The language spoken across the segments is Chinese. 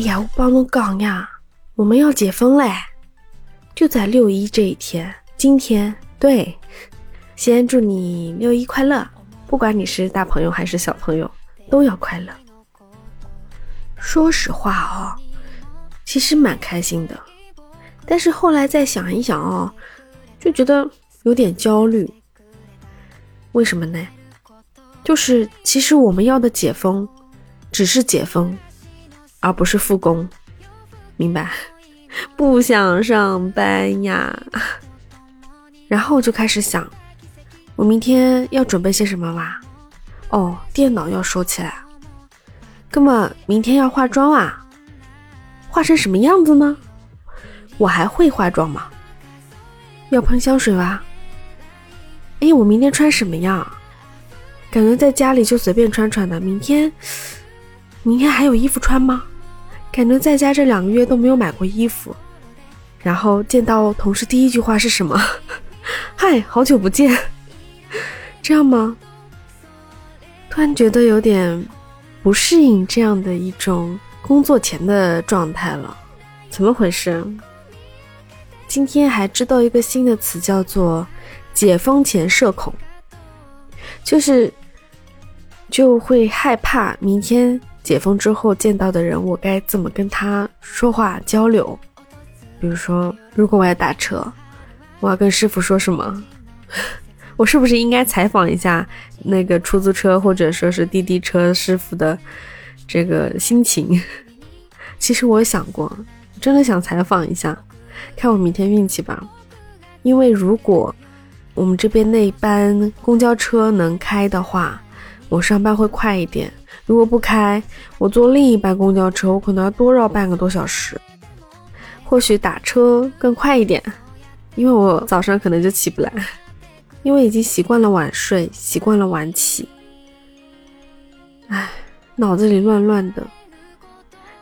哎呀，我帮侬讲呀，我们要解封嘞，就在六一这一天，今天对，先祝你六一快乐，不管你是大朋友还是小朋友，都要快乐。说实话哦，其实蛮开心的，但是后来再想一想哦，就觉得有点焦虑。为什么呢？就是其实我们要的解封，只是解封，而不是复工，明白？不想上班呀。然后我就开始想，我明天要准备些什么哇？哦，电脑要收起来。哥们，明天要化妆啊？化成什么样子呢？我还会化妆吗？要喷香水哇？哎，我明天穿什么样？感觉在家里就随便穿穿的。明天，明天还有衣服穿吗？感觉在家这两个月都没有买过衣服。然后见到同事第一句话是什么？嗨，好久不见。这样吗？突然觉得有点。不适应这样的一种工作前的状态了，怎么回事？今天还知道一个新的词，叫做“解封前社恐”，就是就会害怕明天解封之后见到的人，我该怎么跟他说话交流？比如说，如果我要打车，我要跟师傅说什么？我是不是应该采访一下那个出租车或者说是滴滴车师傅的这个心情？其实我想过，真的想采访一下，看我明天运气吧。因为如果我们这边那班公交车能开的话，我上班会快一点；如果不开，我坐另一班公交车，我可能要多绕半个多小时。或许打车更快一点，因为我早上可能就起不来。因为已经习惯了晚睡，习惯了晚起，唉，脑子里乱乱的。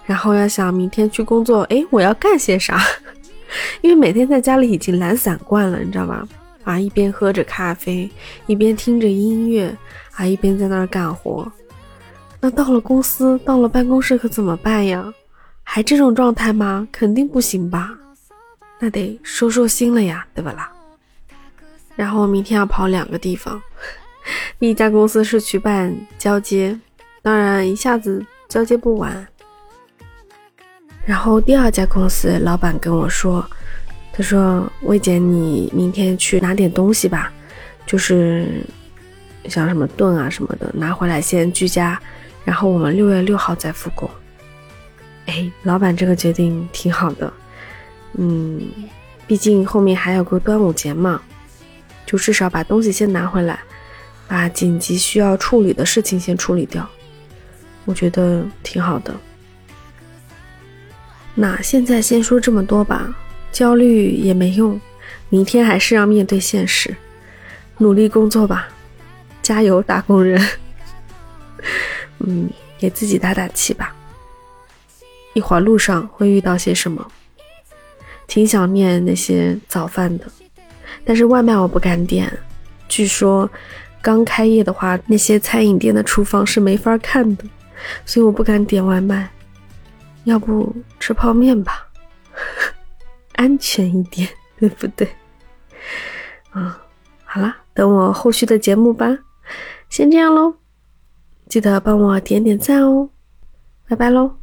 然后要想明天去工作，哎，我要干些啥？因为每天在家里已经懒散惯了，你知道吧？啊，一边喝着咖啡，一边听着音乐，啊，一边在那儿干活。那到了公司，到了办公室可怎么办呀？还这种状态吗？肯定不行吧？那得收收心了呀，对不啦？然后明天要跑两个地方，第 一家公司是去办交接，当然一下子交接不完。然后第二家公司老板跟我说，他说魏姐你明天去拿点东西吧，就是像什么盾啊什么的拿回来先居家，然后我们六月六号再复工。哎，老板这个决定挺好的，嗯，毕竟后面还有个端午节嘛。就至少把东西先拿回来，把紧急需要处理的事情先处理掉，我觉得挺好的。那现在先说这么多吧，焦虑也没用，明天还是要面对现实，努力工作吧，加油，打工人。嗯，给自己打打气吧。一会儿路上会遇到些什么？挺想念那些早饭的。但是外卖我不敢点，据说刚开业的话，那些餐饮店的厨房是没法看的，所以我不敢点外卖。要不吃泡面吧，安全一点，对不对？嗯，好啦，等我后续的节目吧。先这样喽，记得帮我点点赞哦，拜拜喽。